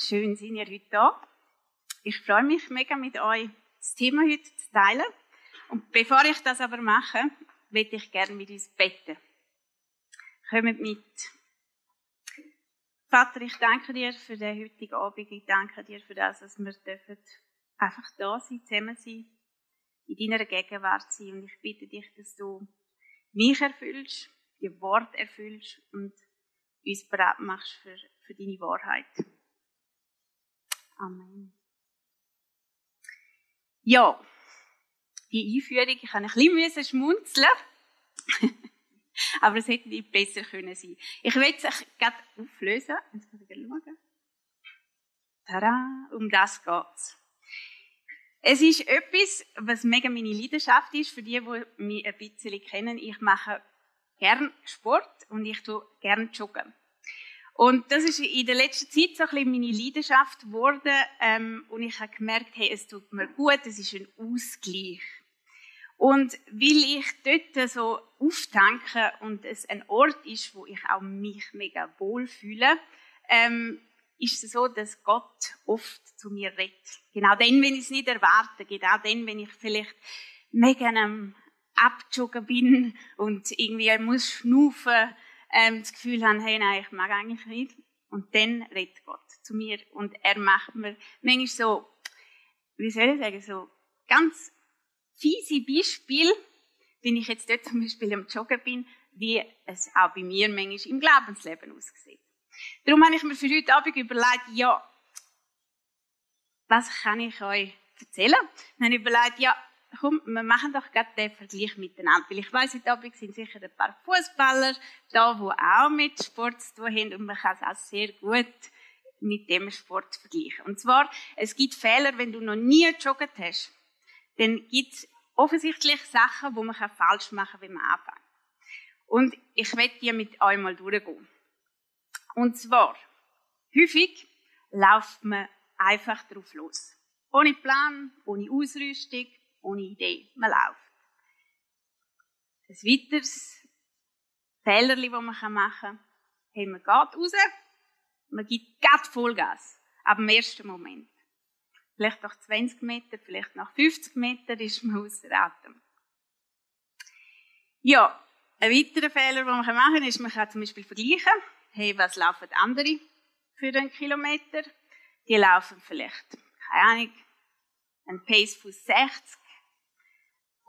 schön sind ihr heute da. Ich freue mich mega mit euch, das Thema heute zu teilen. Und bevor ich das aber mache, möchte ich gerne mit uns beten. Kommt mit. Vater, ich danke dir für den heutigen Abend. Ich danke dir für das, dass wir dürfen einfach da sein, zusammen sein, in deiner Gegenwart sein. Und ich bitte dich, dass du mich erfüllst, die Wort erfüllst und uns bereit machst für, für deine Wahrheit. Amen. Ja, die Einführung, ich habe ein bisschen schmunzeln aber es hätte nicht besser können sein. Ich will es gerade auflösen. Jetzt muss ich schauen. Tada, um das geht's. Es ist etwas, was mega meine Leidenschaft ist, für die, die mich ein bisschen kennen. Ich mache gern Sport und ich tue gern joggen. Und das ist in der letzten Zeit so ein bisschen meine Leidenschaft geworden. Ähm, und ich habe gemerkt, hey, es tut mir gut, es ist ein Ausgleich. Und weil ich dort so auftanke und es ein Ort ist, wo ich auch mich mega wohl fühle, ähm, ist es so, dass Gott oft zu mir redet. Genau dann, wenn ich es nicht erwarte, genau dann, wenn ich vielleicht mega am Abjoggen bin und irgendwie muss schnaufen, ähm, das Gefühl habe, hey, nein, ich mag eigentlich nicht. Und dann redet Gott zu mir und er macht mir manchmal so, wie soll ich sagen, so ganz fiese Beispiel, wenn ich jetzt dort zum Beispiel am Joggen bin, wie es auch bei mir manchmal im Glaubensleben aussieht. Darum habe ich mir für heute Abend überlegt, ja, was kann ich euch erzählen? Dann habe ich überlegt, ja, komm, wir machen doch gerade den Vergleich miteinander. Weil ich weiss, heute Abend sind sicher ein paar Fußballer da, die auch mit Sport zu tun haben und man kann es auch sehr gut mit dem Sport vergleichen. Und zwar, es gibt Fehler, wenn du noch nie jogget hast, dann gibt es offensichtlich Sachen, die man falsch machen kann, wenn man anfängt. Und ich werde die mit euch mal durchgehen. Und zwar, häufig läuft man einfach drauf los. Ohne Plan, ohne Ausrüstung, ohne Idee. Man läuft. Ein weiteres Fehlerli, das man machen kann, hey, man geht raus, man gibt gerade Vollgas. Ab dem ersten Moment. Vielleicht nach 20 Meter, vielleicht nach 50 Meter ist man außer Atem. Ja, ein weiterer Fehler, den man machen kann, ist, man kann zum Beispiel vergleichen. Hey, was laufen andere für einen Kilometer? Die laufen vielleicht, keine Ahnung, ein Pace von 60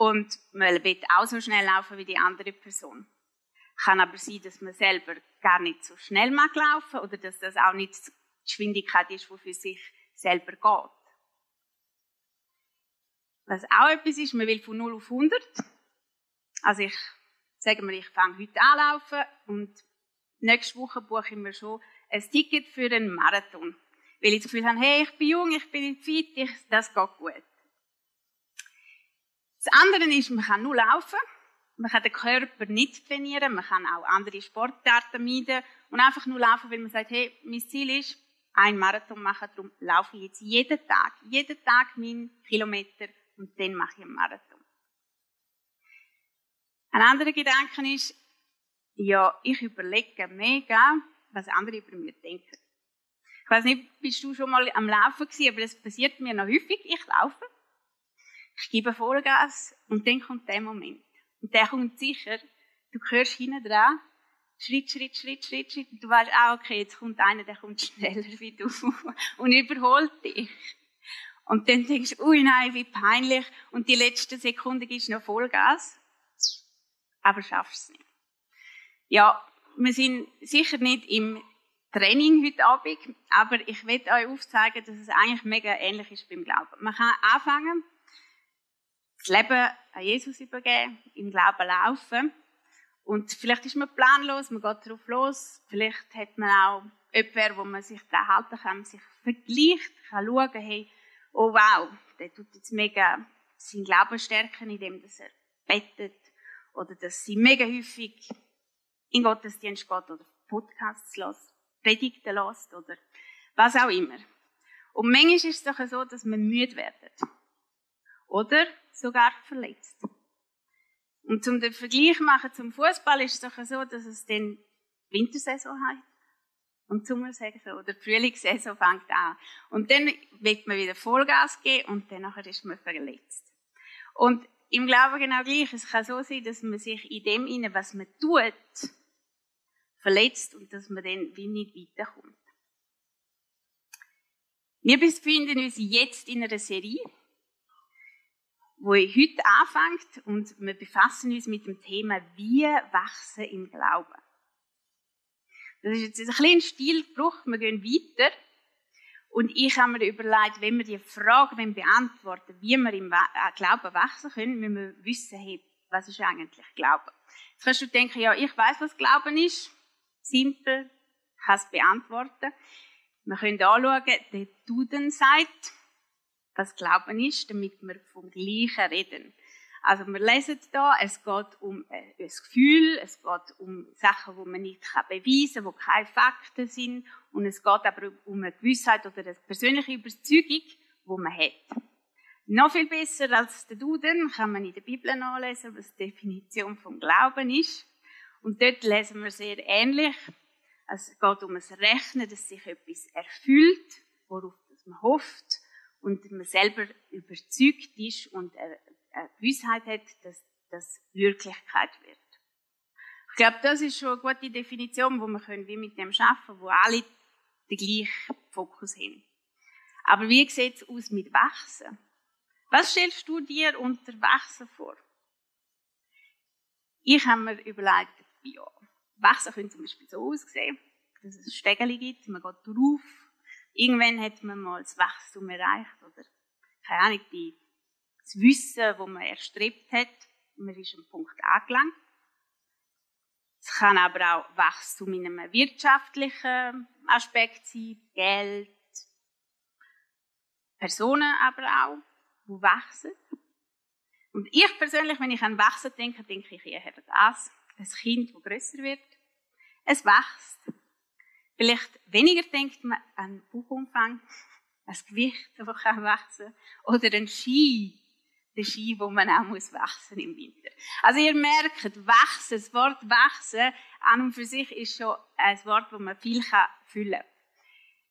und man will auch so schnell laufen wie die andere Person. Kann aber sein, dass man selber gar nicht so schnell mag laufen oder dass das auch nicht die Geschwindigkeit ist, die für sich selber geht. Was auch etwas ist, man will von 0 auf 100. Also ich sage mal, ich fange heute an laufen und nächste Woche buche ich mir schon ein Ticket für einen Marathon. Weil ich das Gefühl habe, hey, ich bin jung, ich bin fit, ich, das geht gut. Das andere ist, man kann nur laufen. Man kann den Körper nicht trainieren. Man kann auch andere Sportarten meiden und einfach nur laufen, weil man sagt, hey, mein Ziel ist, ein Marathon machen, darum laufe ich jetzt jeden Tag, jeden Tag meinen Kilometer und dann mache ich einen Marathon. Ein anderer Gedanke ist, ja, ich überlege mega, was andere über mich denken. Ich weiß nicht, bist du schon mal am Laufen gewesen, aber das passiert mir noch häufig. Ich laufe ich gebe Vollgas und dann kommt der Moment. Und der kommt sicher. Du hörst hinten dran, Schritt, Schritt, Schritt, Schritt, Schritt. Und du weißt auch, okay, jetzt kommt einer, der kommt schneller wie du und überholt dich. Und dann denkst du, ui nein, wie peinlich. Und die letzte Sekunde gibst du noch Vollgas. Aber schaffst es nicht. Ja, wir sind sicher nicht im Training heute Abend, aber ich will euch aufzeigen, dass es eigentlich mega ähnlich ist beim Glauben. Man kann anfangen, das Leben an Jesus übergeben, im Glauben laufen. Und vielleicht ist man planlos, man geht darauf los. Vielleicht hat man auch jemanden, wo man sich daran halten kann, sich vergleicht, kann schauen, hey, oh wow, der tut jetzt mega seinen Glauben stärken, indem er bettet oder dass sie mega häufig in Gottesdienst geht oder Podcasts lässt, Predigten lässt oder was auch immer. Und manchmal ist es doch so, dass man müde wird. Oder sogar verletzt. Und zum den Vergleich machen zum Fußball ist es doch so, dass es dann Wintersaison hat Und Sommersaison oder die Frühlingssaison fängt an. Und dann wird man wieder Vollgas geben und dann ist man verletzt. Und im Glauben genau gleich. Es kann so sein, dass man sich in dem inne, was man tut, verletzt und dass man dann wie nicht weiterkommt. Wir befinden uns jetzt in einer Serie, wo heute anfängt und wir befassen uns mit dem Thema, wie wachsen im Glauben. Das ist jetzt ein kleiner Stilbruch, wir gehen weiter. Und ich habe mir überlegt, wenn wir die Frage beantworten wie wir im äh, Glauben wachsen können, müssen wir wissen, hey, was ist eigentlich Glauben? Jetzt kannst du denken, ja, ich weiß, was Glauben ist. Simpel, kann es beantworten. Wir können anschauen, der Duden sagt, was Glauben ist, damit wir vom Gleichen reden. Also wir lesen da, es geht um äh, ein Gefühl, es geht um Sachen, die man nicht beweisen kann, die keine Fakten sind. Und es geht aber um eine Gewissheit oder eine persönliche Überzeugung, die man hat. Noch viel besser als der Duden kann man in der Bibel nachlesen, was die Definition vom Glauben ist. Und dort lesen wir sehr ähnlich. Es geht um das Rechnen, dass sich etwas erfüllt, worauf man hofft und man selber überzeugt ist und eine Gewissheit hat, dass das Wirklichkeit wird. Ich glaube, das ist schon eine gute Definition, wo wir können wie mit dem schaffen, wo alle den gleichen Fokus haben. Aber wie sieht es aus mit Wachsen? Was stellst du dir unter Wachsen vor? Ich habe mir überlegt, ja, Wachsen könnte zum Beispiel so aussehen, dass es Stegeli gibt, man geht drauf, irgendwann hat man mal das Wachstum erreicht oder, keine Ahnung, die das Wissen, das man erstrebt hat. Man ist am Punkt angelangt. Es kann aber auch Wachstum in einem wirtschaftlichen Aspekt sein, Geld, Personen aber auch, die wachsen. Und ich persönlich, wenn ich an Wachsen denke, denke ich eher an das, ein Kind, das grösser wird. Es wächst. Vielleicht weniger denkt man an Bauchumfang, das Gewicht, das kann wachsen, oder ein Ski, der Ski, wo man auch muss wachsen im Winter. Also ihr merkt, wachsen, das Wort wachsen an und für sich ist schon ein Wort, wo man viel kann füllen kann.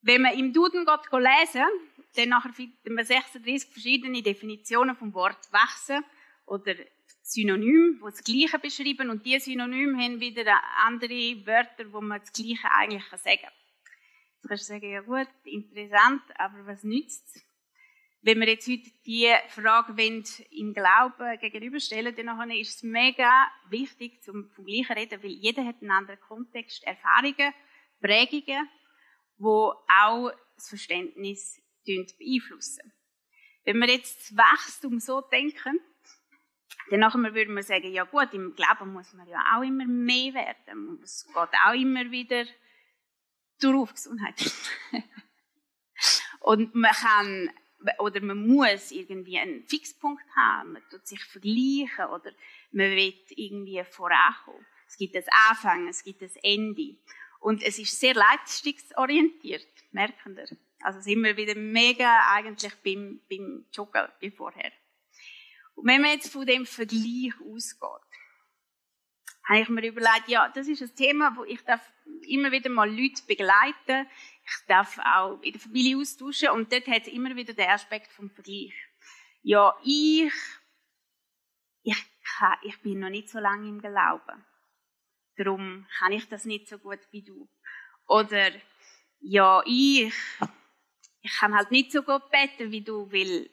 Wenn man im Duden geht lesen, dann nachher findet man 36 verschiedene Definitionen vom Wort wachsen oder Synonym, die das Gleiche beschreiben und diese Synonyme haben wieder andere Wörter, wo man das Gleiche eigentlich sagen kann. Jetzt kannst du sagen, ja gut, interessant, aber was nützt es? wenn wir jetzt heute die Frage im Glauben gegenüberstellen, dann ist es mega wichtig, zum vom Gleichen reden, weil jeder hat einen anderen Kontext, Erfahrungen, Prägungen, wo auch das Verständnis beeinflussen. Wenn wir jetzt das Wachstum so denken, dann nachher würden wir sagen, ja gut, im Glauben muss man ja auch immer mehr werden. Es geht auch immer wieder durch Gesundheit. Und man kann oder man muss irgendwie einen Fixpunkt haben, man tut sich vergleichen oder man will irgendwie vorankommen. Es gibt das Anfang, es gibt das Ende. Und es ist sehr leistungsorientiert, merken wir. Also sind wir wieder mega eigentlich beim, beim Joggen wie vorher. Und wenn man jetzt von dem Vergleich ausgeht, habe ich mir überlegt, ja, das ist ein Thema, wo ich darf immer wieder mal Leute begleiten. Ich darf auch in der Familie austauschen und dort hat es immer wieder den Aspekt vom Vergleich. Ja, ich, ich, kann, ich bin noch nicht so lange im Glauben. Darum kann ich das nicht so gut wie du. Oder, ja, ich, ich kann halt nicht so gut beten wie du, weil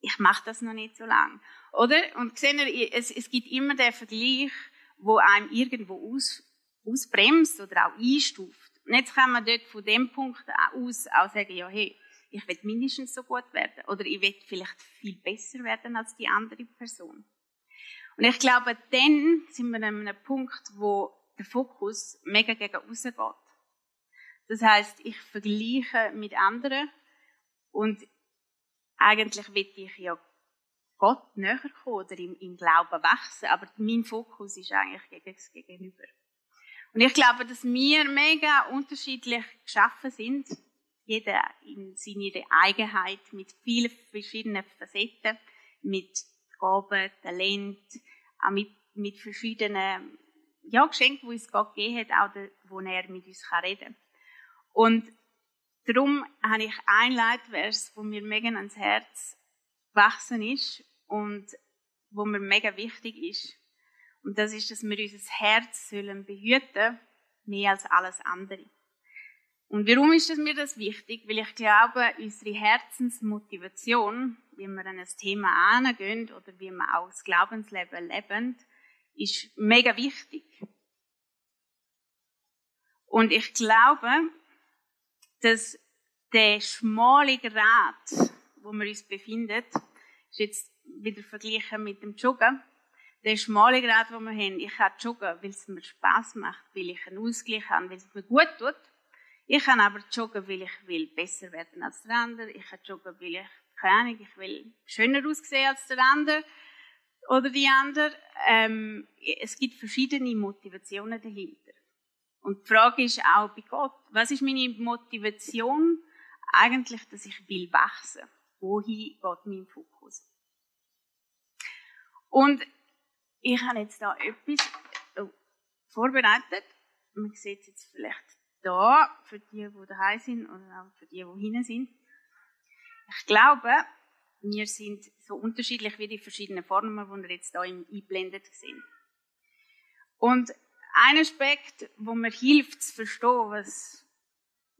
ich mache das noch nicht so lange. Oder? Und sehen wir, es, es gibt immer den Vergleich, wo einem irgendwo aus, ausbremst oder auch einstuft. Und jetzt kann man dort von dem Punkt aus auch sagen, ja, hey, ich will mindestens so gut werden oder ich will vielleicht viel besser werden als die andere Person. Und ich glaube, dann sind wir an einem Punkt, wo der Fokus mega gegen außen geht. Das heißt, ich vergleiche mit anderen und eigentlich will ich ja Gott näher kommen oder im, im Glauben wachsen, aber mein Fokus ist eigentlich gegen das Gegenüber. Und ich glaube, dass wir mega unterschiedlich geschaffen sind, jeder in seiner Eigenheit, mit vielen verschiedenen Facetten, mit Gaben, Talent, auch mit, mit verschiedenen ja, Geschenken, die uns Gott gegeben hat, auch wo er mit uns reden kann. Und darum habe ich ein Leitvers, wo mir mega ans Herz gewachsen ist und wo mir mega wichtig ist. Und das ist, dass wir unser Herz sollen behüten, mehr als alles andere. Und warum ist mir das wichtig? Weil ich glaube, unsere Herzensmotivation, wie wir an ein Thema angehen oder wie wir auch das Glaubensleben leben, ist mega wichtig. Und ich glaube, dass der schmale Grat, wo wir uns befinden, ist jetzt wieder verglichen mit dem Joggen, der schmale Grad, wo wir haben, ich kann joggen, weil es mir Spaß macht, weil ich einen Ausgleich habe, weil es mir gut tut. Ich kann aber joggen, weil ich will besser werden als der andere. Ich kann joggen, weil ich, keine Ahnung, ich will schöner aussehen als der andere oder die andere. Ähm, es gibt verschiedene Motivationen dahinter. Und die Frage ist auch bei Gott, was ist meine Motivation eigentlich, dass ich will wachsen? Wohin geht mein Fokus? Und ich habe jetzt da etwas oh, vorbereitet. Man sieht es jetzt vielleicht da, für die, die daheim sind oder auch für die, die hinten sind. Ich glaube, wir sind so unterschiedlich wie die verschiedenen Formen, die wir jetzt hier eingeblendet sind. Und ein Aspekt, wo mir hilft zu verstehen, was,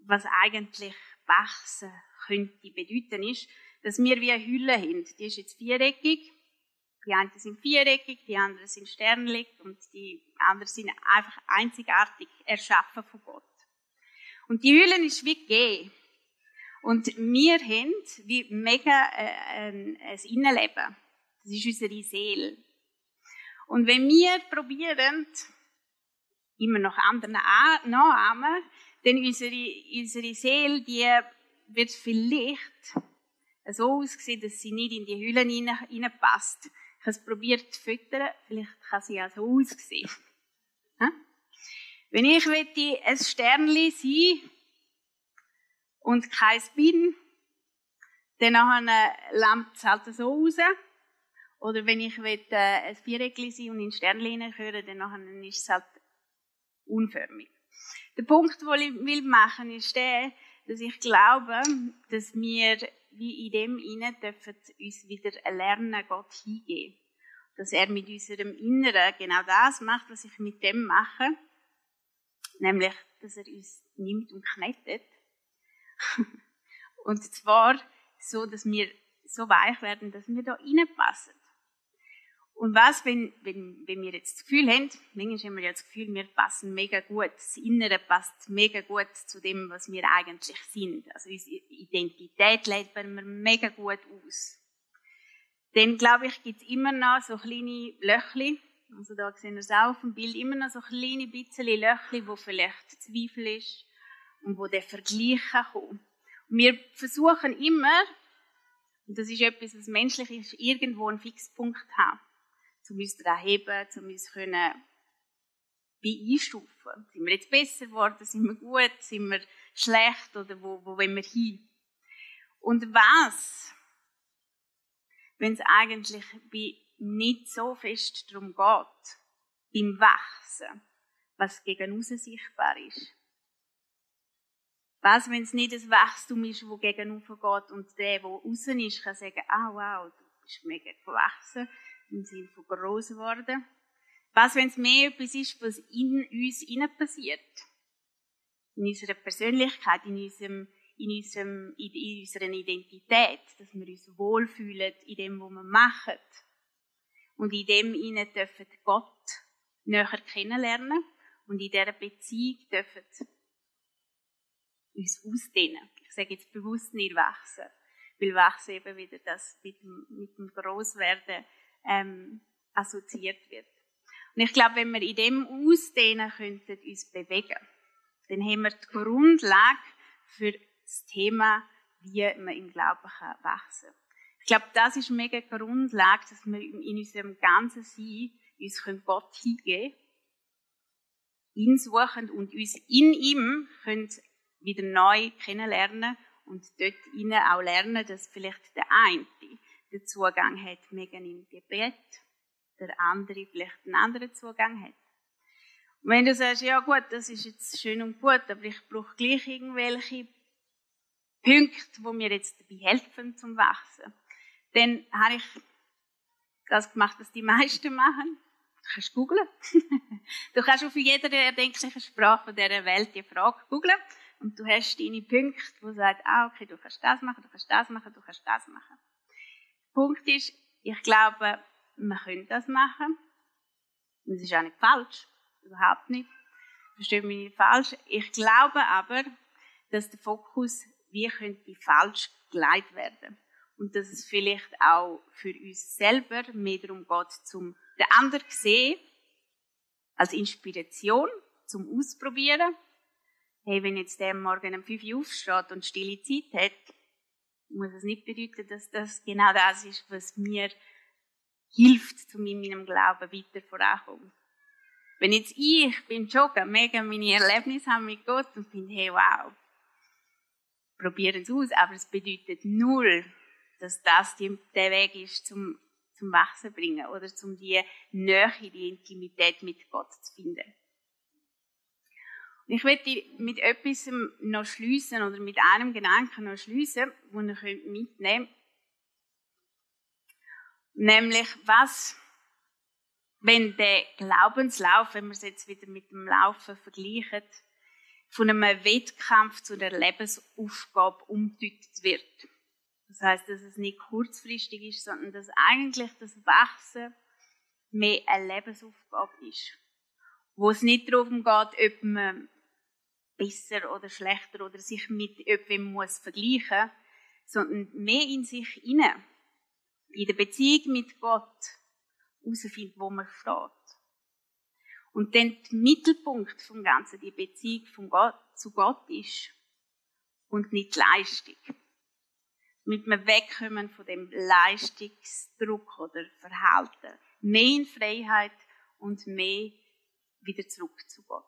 was eigentlich wachsen könnte bedeuten, ist, dass wir wie eine Hülle haben. Die ist jetzt viereckig. Die einen sind viereckig, die anderen sind sternlich und die anderen sind einfach einzigartig erschaffen von Gott. Und die Hülle ist wie gegeben. Und wir haben wie mega äh, ein, ein Innenleben. Das ist unsere Seele. Und wenn wir probieren, immer noch anderen nachahmen, dann unsere, unsere Seele, die wird vielleicht so aussehen, dass sie nicht in die Hülle hineinpasst. Ich habe es probiert zu füttern, vielleicht kann sie auch so aussehen. Wenn ich möchte ein Sternli sein und keins bin, dann lampt es halt so raus. Oder wenn ich möchte, ein Viereckli sein und in Sternli hineingehören, dann ist es halt unförmig. Der Punkt, den ich will machen, ist der, dass ich glaube, dass wir wie in dem Innen dürfen uns wieder lernen, Gott hingeben. Dass er mit unserem Inneren genau das macht, was ich mit dem mache. Nämlich, dass er uns nimmt und knettet. und zwar so, dass wir so weich werden, dass wir da reinpassen. Und was, wenn, wenn, wenn wir jetzt das Gefühl haben, manchmal haben wir ja das Gefühl, wir passen mega gut, das Innere passt mega gut zu dem, was wir eigentlich sind. Also unsere Identität leben wir mega gut aus. Dann, glaube ich, gibt es immer noch so kleine Löchli, also da sehen wir es auch auf dem Bild, immer noch so kleine bisschen Löchli, wo vielleicht Zweifel ist und wo der Vergleich kann kommen. Wir versuchen immer, und das ist etwas, was menschlich ist, irgendwo einen Fixpunkt haben um uns daran heben, um uns können wie einstufen. Sind wir jetzt besser geworden? Sind wir gut? Sind wir schlecht? Oder wo, wo wollen wir hin? Und was, wenn es eigentlich nicht so fest darum geht, beim Wachsen, was gegen außen sichtbar ist? Was, wenn es nicht das Wachstum ist, das gegen geht und der, der außen ist, kann sagen, ah wow, du bist mega gewachsen, im Sinne von groß geworden. Was, wenn es mehr etwas ist, was in uns innen passiert? In unserer Persönlichkeit, in, unserem, in, unserem, in unserer Identität, dass wir uns wohlfühlen in dem, was wir machen. Und in dem innen dürfen Gott näher kennenlernen und in dieser Beziehung dürfen uns ausdehnen. Ich sage jetzt bewusst nicht wachsen, weil wachsen eben wieder das mit dem, mit dem Großwerden ähm, assoziiert wird. Und ich glaube, wenn wir in dem Ausdehnen könnten, uns bewegen, dann haben wir die Grundlage für das Thema, wie man im Glauben wachsen kann. Ich glaube, das ist mega Grundlage, dass wir in unserem ganzen Sein uns Gott hingeben können, ihn suchen und uns in ihm können wieder neu kennenlernen und dort ihnen auch lernen, dass vielleicht der eine den Zugang hat, mega im Gebet, der andere vielleicht einen anderen Zugang hat. Und wenn du sagst, ja gut, das ist jetzt schön und gut, aber ich brauche gleich irgendwelche Punkte, wo mir jetzt dabei helfen zum Wachsen, dann habe ich das gemacht, was die meisten machen. Du kannst googlen. du kannst auf jeder erdenklichen Sprache dieser Welt die Frage googlen und du hast deine Punkte, wo du sagst, ah, okay, du kannst das machen, du kannst das machen, du kannst das machen. Punkt ist, ich glaube, man könnte das machen. Und es ist auch nicht falsch. Überhaupt nicht. Versteht mich nicht falsch. Ich glaube aber, dass der Fokus, wie könnte falsch geleitet werden. Und dass es vielleicht auch für uns selber mehr darum geht, zum den anderen sehen, als Inspiration, zum Ausprobieren. Hey, wenn jetzt der morgen um 5 Uhr aufsteht und stille Zeit hat, muss es nicht bedeuten, dass das genau das ist, was mir hilft, um in meinem Glauben weiter voranzukommen. Wenn jetzt ich beim Joggen mega meine Erlebnisse habe mit Gott und finde, hey, wow, probieren es aus, aber es bedeutet null, dass das die, der Weg ist zum, zum Wachsen bringen oder zum die Nähe, die Intimität mit Gott zu finden. Und ich möchte mit etwas noch schließen oder mit einem Gedanken noch schließen, den ich mitnehmen könnt. Nämlich, was wenn der Glaubenslauf, wenn wir es jetzt wieder mit dem Laufen vergleichen, von einem Wettkampf zu einer Lebensaufgabe umgedeutet wird. Das heißt, dass es nicht kurzfristig ist, sondern dass eigentlich das Wachsen mehr eine Lebensaufgabe ist. Wo es nicht darum geht, ob man besser oder schlechter oder sich mit jemandem muss vergleichen, sondern mehr in sich hinein. In der Beziehung mit Gott herausfindet, wo man steht. Und dann der Mittelpunkt vom Ganzen, die Beziehung von Gott, zu Gott ist und nicht die Leistung. Damit wir wegkommen von dem Leistungsdruck oder Verhalten. Mehr in Freiheit und mehr wieder zurück zu Gott.